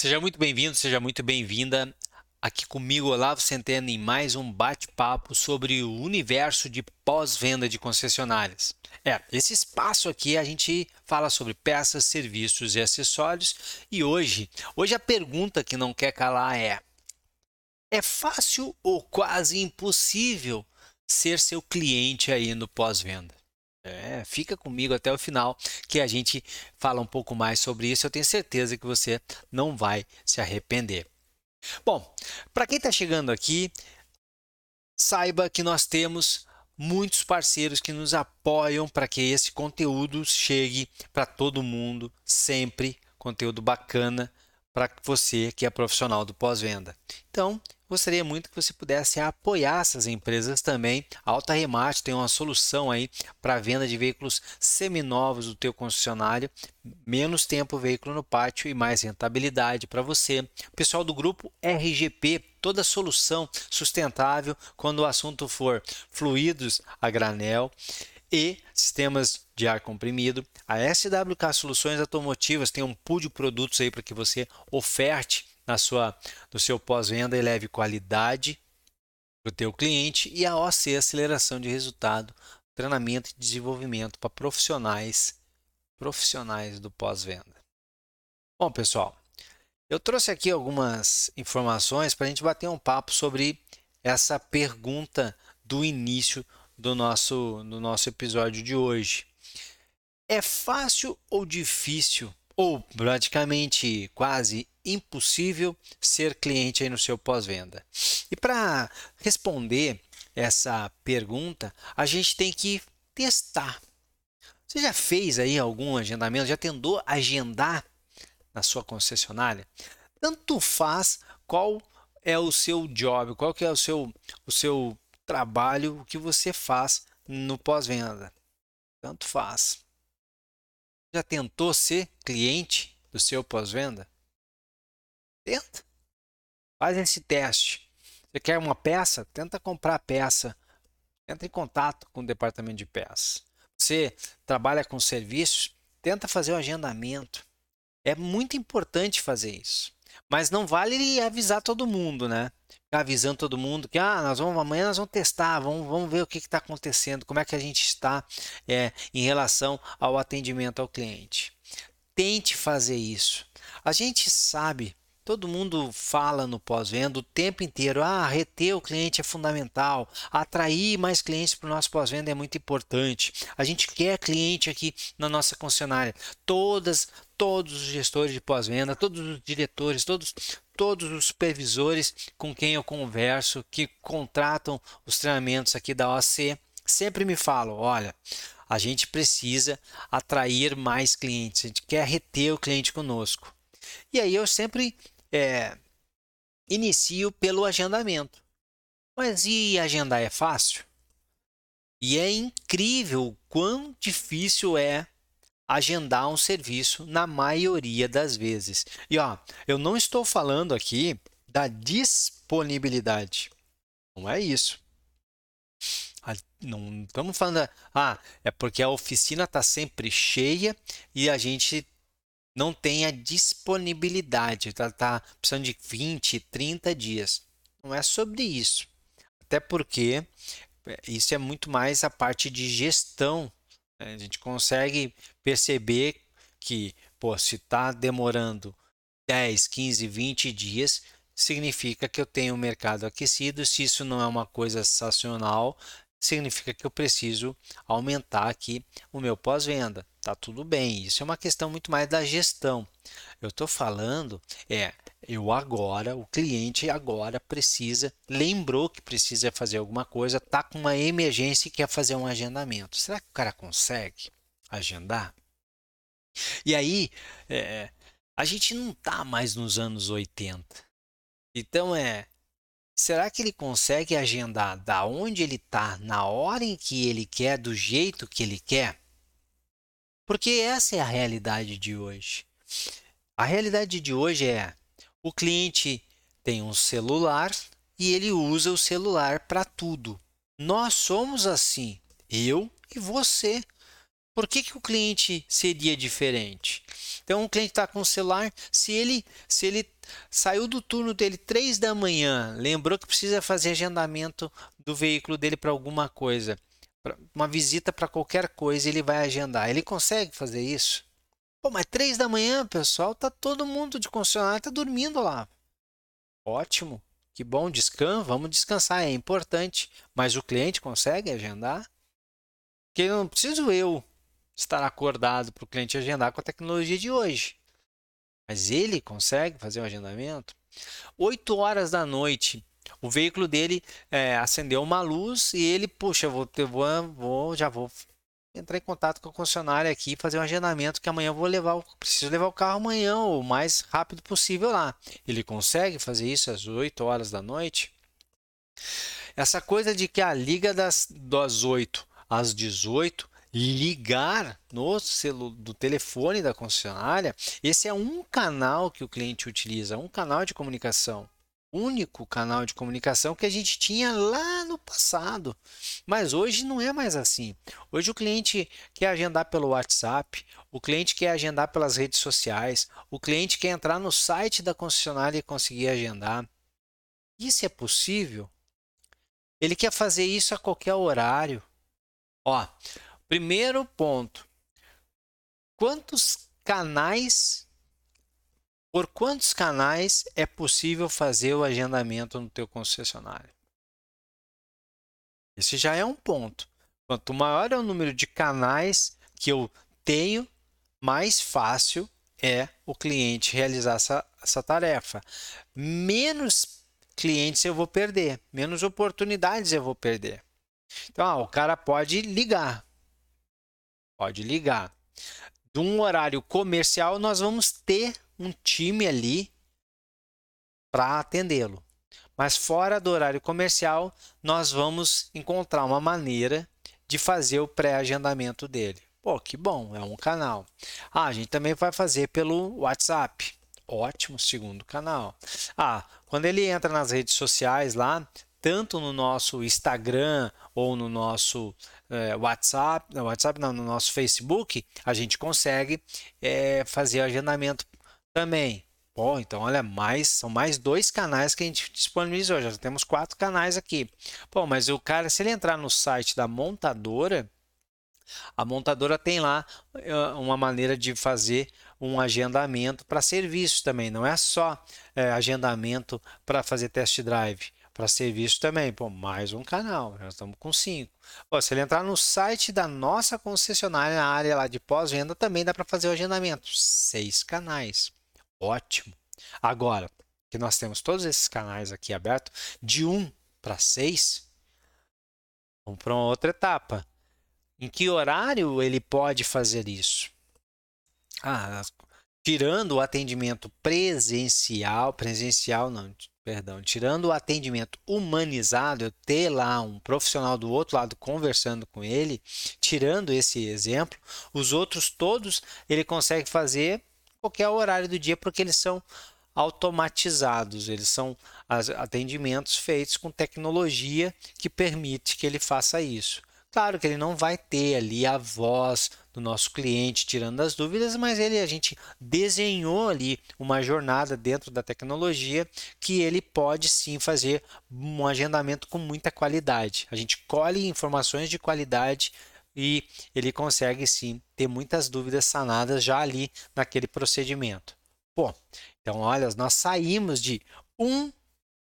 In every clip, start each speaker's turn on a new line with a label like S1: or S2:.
S1: Seja muito bem-vindo, seja muito bem-vinda aqui comigo, Olavo Centeno, em mais um bate-papo sobre o universo de pós-venda de concessionárias. É, esse espaço aqui a gente fala sobre peças, serviços e acessórios e hoje, hoje a pergunta que não quer calar é: é fácil ou quase impossível ser seu cliente aí no pós-venda? É, fica comigo até o final que a gente fala um pouco mais sobre isso. Eu tenho certeza que você não vai se arrepender. Bom, para quem está chegando aqui, saiba que nós temos muitos parceiros que nos apoiam para que esse conteúdo chegue para todo mundo, sempre conteúdo bacana para você que é profissional do pós-venda. Então, gostaria muito que você pudesse apoiar essas empresas também. A Alta Remate tem uma solução aí para venda de veículos seminovos do teu concessionário, menos tempo o veículo no pátio e mais rentabilidade para você. Pessoal do grupo RGP, toda solução sustentável quando o assunto for fluidos a granel e sistemas de ar comprimido. A SWK Soluções Automotivas tem um pool de produtos aí para que você oferte na sua, no seu pós-venda e leve qualidade para o teu cliente. E a OC Aceleração de Resultado, treinamento e desenvolvimento para profissionais, profissionais do pós-venda. Bom, pessoal, eu trouxe aqui algumas informações para a gente bater um papo sobre essa pergunta do início do nosso, do nosso episódio de hoje. É fácil ou difícil, ou praticamente quase impossível, ser cliente aí no seu pós-venda? E para responder essa pergunta, a gente tem que testar. Você já fez aí algum agendamento? Já tentou agendar na sua concessionária? Tanto faz qual é o seu job, qual que é o seu, o seu trabalho, o que você faz no pós-venda. Tanto faz. Já tentou ser cliente do seu pós-venda? Tenta. Faz esse teste. Você quer uma peça? Tenta comprar a peça. Entra em contato com o departamento de peças. Você trabalha com serviços? Tenta fazer o agendamento. É muito importante fazer isso. Mas não vale avisar todo mundo, né? Ficar avisando todo mundo que ah, nós vamos amanhã nós vamos testar, vamos, vamos ver o que está acontecendo, como é que a gente está é, em relação ao atendimento ao cliente. Tente fazer isso. A gente sabe Todo mundo fala no pós-venda o tempo inteiro. Ah, reter o cliente é fundamental. Atrair mais clientes para o nosso pós-venda é muito importante. A gente quer cliente aqui na nossa concessionária. Todas, todos os gestores de pós-venda, todos os diretores, todos, todos os supervisores com quem eu converso, que contratam os treinamentos aqui da OC, sempre me falam: olha, a gente precisa atrair mais clientes, a gente quer reter o cliente conosco. E aí eu sempre é, inicio pelo agendamento. Mas e agendar é fácil? E é incrível quão difícil é agendar um serviço na maioria das vezes. E ó, eu não estou falando aqui da disponibilidade. Não é isso. Não estamos falando, ah, é porque a oficina está sempre cheia e a gente não tem a disponibilidade, ela está precisando de 20, 30 dias. Não é sobre isso. Até porque é, isso é muito mais a parte de gestão. Né? A gente consegue perceber que, pô, se está demorando 10, 15, 20 dias, significa que eu tenho um mercado aquecido. Se isso não é uma coisa sensacional, significa que eu preciso aumentar aqui o meu pós-venda. Tá tudo bem, isso é uma questão muito mais da gestão. Eu estou falando é eu agora, o cliente agora precisa, lembrou que precisa fazer alguma coisa, tá com uma emergência e quer fazer um agendamento. Será que o cara consegue agendar? E aí, é, a gente não tá mais nos anos 80. Então é Será que ele consegue agendar da onde ele está, na hora em que ele quer, do jeito que ele quer? Porque essa é a realidade de hoje. A realidade de hoje é: o cliente tem um celular e ele usa o celular para tudo. Nós somos assim, eu e você. Por que, que o cliente seria diferente? Então, um cliente está com o celular, se ele, se ele saiu do turno dele 3 da manhã, lembrou que precisa fazer agendamento do veículo dele para alguma coisa, uma visita para qualquer coisa, ele vai agendar. Ele consegue fazer isso? Pô, mas 3 da manhã, pessoal, tá todo mundo de concessionária tá dormindo lá. Ótimo. Que bom, descansa, vamos descansar, é importante. Mas o cliente consegue agendar? Porque não preciso eu estar acordado para o cliente agendar com a tecnologia de hoje. Mas ele consegue fazer o um agendamento? 8 horas da noite, o veículo dele é, acendeu uma luz e ele, puxa, vou, vou, vou, já vou entrar em contato com a concessionária aqui fazer um agendamento que amanhã eu vou levar, preciso levar o carro amanhã o mais rápido possível lá. Ele consegue fazer isso às 8 horas da noite? Essa coisa de que a liga das, das 8 às 18 ligar no celu do telefone da concessionária, esse é um canal que o cliente utiliza, um canal de comunicação único canal de comunicação que a gente tinha lá no passado. Mas hoje não é mais assim. Hoje o cliente quer agendar pelo WhatsApp, o cliente quer agendar pelas redes sociais, o cliente quer entrar no site da concessionária e conseguir agendar. Isso é possível? Ele quer fazer isso a qualquer horário. Ó, primeiro ponto. Quantos canais por quantos canais é possível fazer o agendamento no teu concessionário? Esse já é um ponto. Quanto maior é o número de canais que eu tenho, mais fácil é o cliente realizar essa, essa tarefa. Menos clientes eu vou perder, menos oportunidades eu vou perder. Então, ah, o cara pode ligar. Pode ligar. De um horário comercial, nós vamos ter um time ali para atendê-lo. Mas fora do horário comercial, nós vamos encontrar uma maneira de fazer o pré-agendamento dele. Pô, que bom, é um canal. Ah, a gente também vai fazer pelo WhatsApp. Ótimo, segundo canal. Ah, quando ele entra nas redes sociais lá, tanto no nosso Instagram ou no nosso é, WhatsApp, não, WhatsApp não, no nosso Facebook, a gente consegue é, fazer agendamento também. Bom, então olha, mais são mais dois canais que a gente disponibiliza hoje. Já temos quatro canais aqui. Bom, mas o cara, se ele entrar no site da montadora, a montadora tem lá uma maneira de fazer um agendamento para serviço também. Não é só é, agendamento para fazer test drive. Para serviço também, pô, mais um canal, já estamos com cinco. Pô, se ele entrar no site da nossa concessionária, na área lá de pós-venda, também dá para fazer o agendamento. Seis canais. Ótimo. Agora que nós temos todos esses canais aqui abertos, de 1 para 6, vamos para uma outra etapa. Em que horário ele pode fazer isso? Ah, tirando o atendimento presencial, presencial não, perdão, tirando o atendimento humanizado, eu ter lá um profissional do outro lado conversando com ele, tirando esse exemplo, os outros todos ele consegue fazer qualquer horário do dia, porque eles são automatizados, eles são atendimentos feitos com tecnologia que permite que ele faça isso. Claro que ele não vai ter ali a voz do nosso cliente tirando as dúvidas, mas ele a gente desenhou ali uma jornada dentro da tecnologia que ele pode sim fazer um agendamento com muita qualidade. A gente colhe informações de qualidade e ele consegue sim ter muitas dúvidas sanadas já ali naquele procedimento. Bom, então olha, nós saímos de um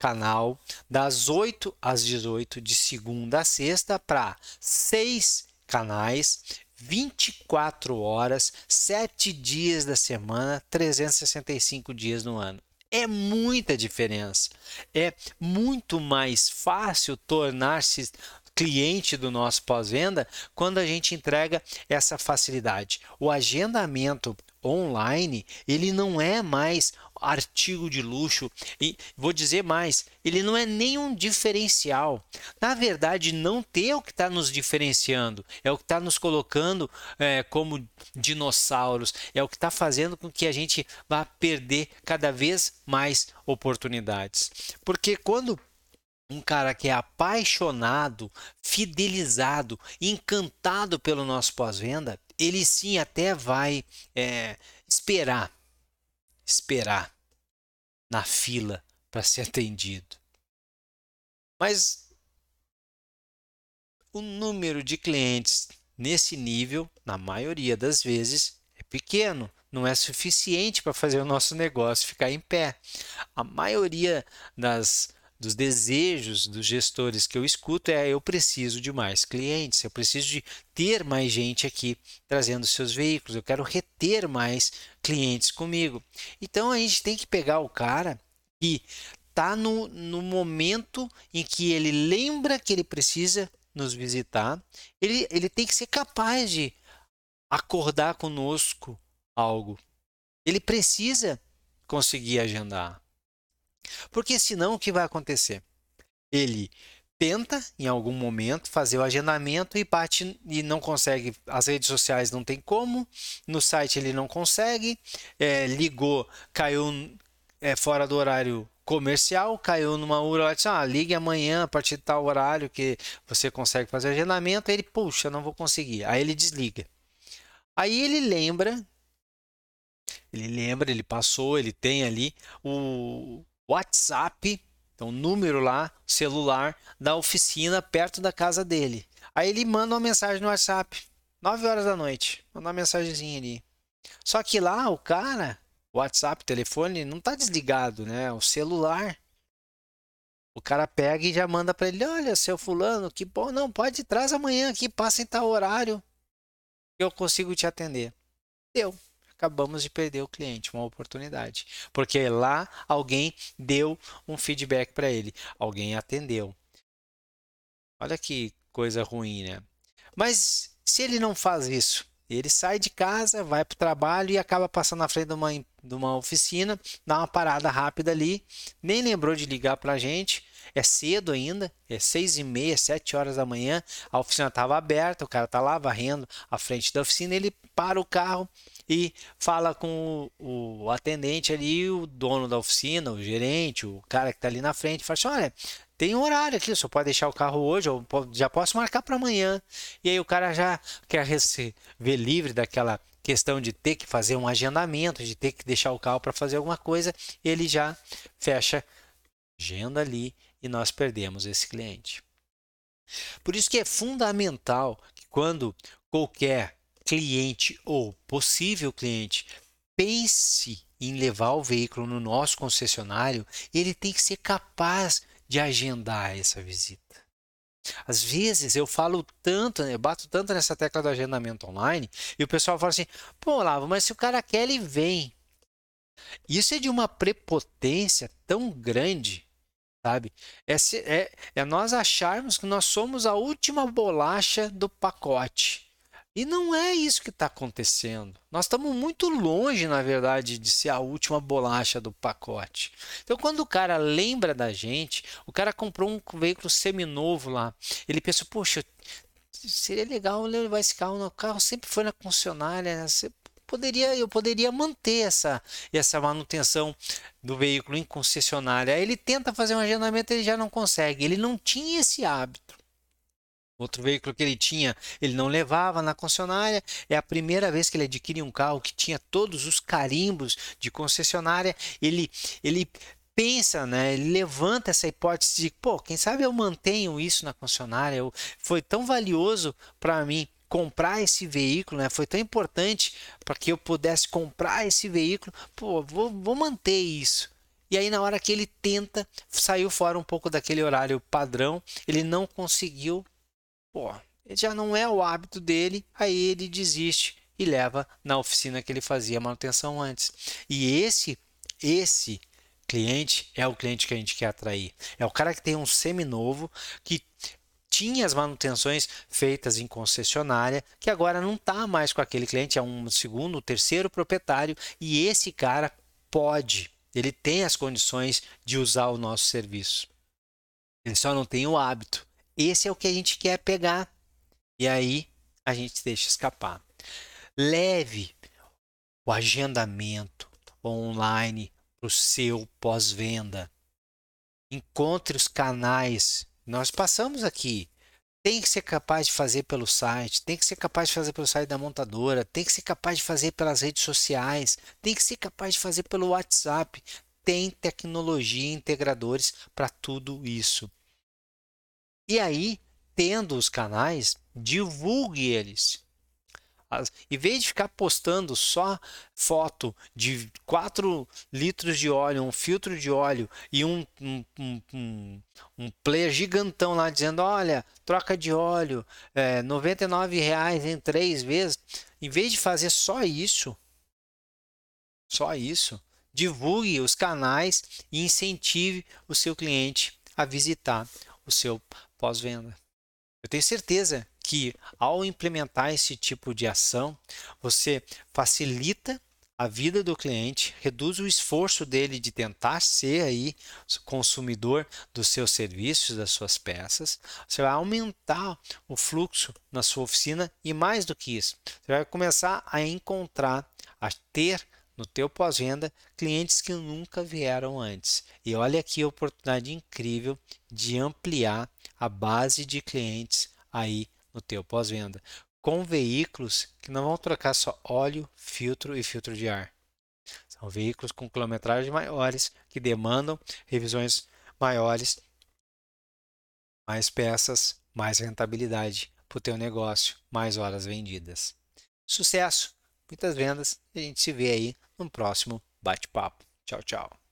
S1: canal das 8 às 18 de segunda a sexta para seis canais 24 horas, 7 dias da semana, 365 dias no ano. É muita diferença. É muito mais fácil tornar-se cliente do nosso pós-venda quando a gente entrega essa facilidade. O agendamento online, ele não é mais artigo de luxo e vou dizer mais, ele não é nenhum diferencial. Na verdade, não ter é o que está nos diferenciando, é o que está nos colocando é, como dinossauros, é o que está fazendo com que a gente vá perder cada vez mais oportunidades. Porque quando um cara que é apaixonado, fidelizado, encantado pelo nosso pós-venda, ele sim até vai é, esperar, esperar na fila para ser atendido. Mas o número de clientes nesse nível, na maioria das vezes, é pequeno, não é suficiente para fazer o nosso negócio ficar em pé. A maioria das dos desejos dos gestores que eu escuto é eu preciso de mais clientes, eu preciso de ter mais gente aqui trazendo seus veículos, eu quero reter mais clientes comigo. Então a gente tem que pegar o cara que está no, no momento em que ele lembra que ele precisa nos visitar, ele, ele tem que ser capaz de acordar conosco algo. Ele precisa conseguir agendar. Porque senão o que vai acontecer? Ele tenta em algum momento fazer o agendamento e bate e não consegue. As redes sociais não tem como, no site ele não consegue, é, ligou, caiu é, fora do horário comercial, caiu numa hora, disse, ah, ligue amanhã a partir de tal horário que você consegue fazer agendamento, aí ele, puxa, não vou conseguir. Aí ele desliga. Aí ele lembra, ele lembra, ele passou, ele tem ali o WhatsApp, então número lá, celular da oficina perto da casa dele. Aí ele manda uma mensagem no WhatsApp, 9 horas da noite, manda uma mensagenzinha ali. Só que lá o cara WhatsApp, telefone, não está desligado, né? O celular. O cara pega e já manda para ele: Olha, seu fulano, que bom, não, pode traz amanhã aqui, passa em tal horário que eu consigo te atender. Deu. Acabamos de perder o cliente, uma oportunidade. Porque lá alguém deu um feedback para ele, alguém atendeu. Olha que coisa ruim, né? Mas se ele não faz isso, ele sai de casa, vai para o trabalho e acaba passando na frente de uma, de uma oficina, dá uma parada rápida ali, nem lembrou de ligar para a gente. É cedo ainda, é seis e meia, sete horas da manhã, a oficina estava aberta, o cara está lá varrendo a frente da oficina, ele para o carro e fala com o, atendente ali, o dono da oficina, o gerente, o cara que está ali na frente, fala assim, olha, tem horário aqui, só pode deixar o carro hoje, ou já posso marcar para amanhã. E aí o cara já quer se ver livre daquela questão de ter que fazer um agendamento, de ter que deixar o carro para fazer alguma coisa, ele já fecha agenda ali e nós perdemos esse cliente. Por isso que é fundamental que quando qualquer cliente ou possível cliente pense em levar o veículo no nosso concessionário, ele tem que ser capaz de agendar essa visita. Às vezes eu falo tanto, eu bato tanto nessa tecla do agendamento online e o pessoal fala assim: pô, Lavo, mas se o cara quer, ele vem. Isso é de uma prepotência tão grande, sabe? É, é, é nós acharmos que nós somos a última bolacha do pacote. E não é isso que está acontecendo. Nós estamos muito longe, na verdade, de ser a última bolacha do pacote. Então, quando o cara lembra da gente, o cara comprou um veículo seminovo lá, ele pensa, poxa, seria legal levar esse carro no carro, sempre foi na concessionária, né? Poderia, eu poderia manter essa, essa manutenção do veículo em concessionária. Aí ele tenta fazer um agendamento, ele já não consegue. Ele não tinha esse hábito. Outro veículo que ele tinha, ele não levava na concessionária. É a primeira vez que ele adquire um carro que tinha todos os carimbos de concessionária. Ele, ele pensa, né? Ele levanta essa hipótese de, pô, quem sabe eu mantenho isso na concessionária? Eu, foi tão valioso para mim comprar esse veículo, né? Foi tão importante para que eu pudesse comprar esse veículo. Pô, vou, vou manter isso. E aí, na hora que ele tenta, saiu fora um pouco daquele horário padrão, ele não conseguiu Pô, já não é o hábito dele, aí ele desiste e leva na oficina que ele fazia manutenção antes. E esse, esse cliente é o cliente que a gente quer atrair. É o cara que tem um seminovo, que tinha as manutenções feitas em concessionária, que agora não está mais com aquele cliente, é um segundo, terceiro proprietário, e esse cara pode, ele tem as condições de usar o nosso serviço. Ele só não tem o hábito. Esse é o que a gente quer pegar. E aí a gente deixa escapar. Leve o agendamento online para o seu pós-venda. Encontre os canais. Nós passamos aqui tem que ser capaz de fazer pelo site, tem que ser capaz de fazer pelo site da montadora, tem que ser capaz de fazer pelas redes sociais, tem que ser capaz de fazer pelo WhatsApp. Tem tecnologia e integradores para tudo isso. E aí, tendo os canais, divulgue eles. Em vez de ficar postando só foto de 4 litros de óleo, um filtro de óleo e um, um, um, um player gigantão lá dizendo: olha, troca de óleo, é, 99 reais em três vezes. Em vez de fazer só isso, só isso, divulgue os canais e incentive o seu cliente a visitar o seu pós-venda. Eu tenho certeza que ao implementar esse tipo de ação, você facilita a vida do cliente, reduz o esforço dele de tentar ser aí consumidor dos seus serviços, das suas peças. Você vai aumentar o fluxo na sua oficina e mais do que isso, você vai começar a encontrar, a ter no teu pós-venda clientes que nunca vieram antes. E olha aqui a oportunidade incrível de ampliar a base de clientes aí no teu pós-venda, com veículos que não vão trocar só óleo, filtro e filtro de ar. São veículos com quilometragens maiores que demandam revisões maiores, mais peças, mais rentabilidade para o teu negócio, mais horas vendidas. Sucesso, muitas vendas a gente se vê aí no próximo bate-papo. Tchau, tchau.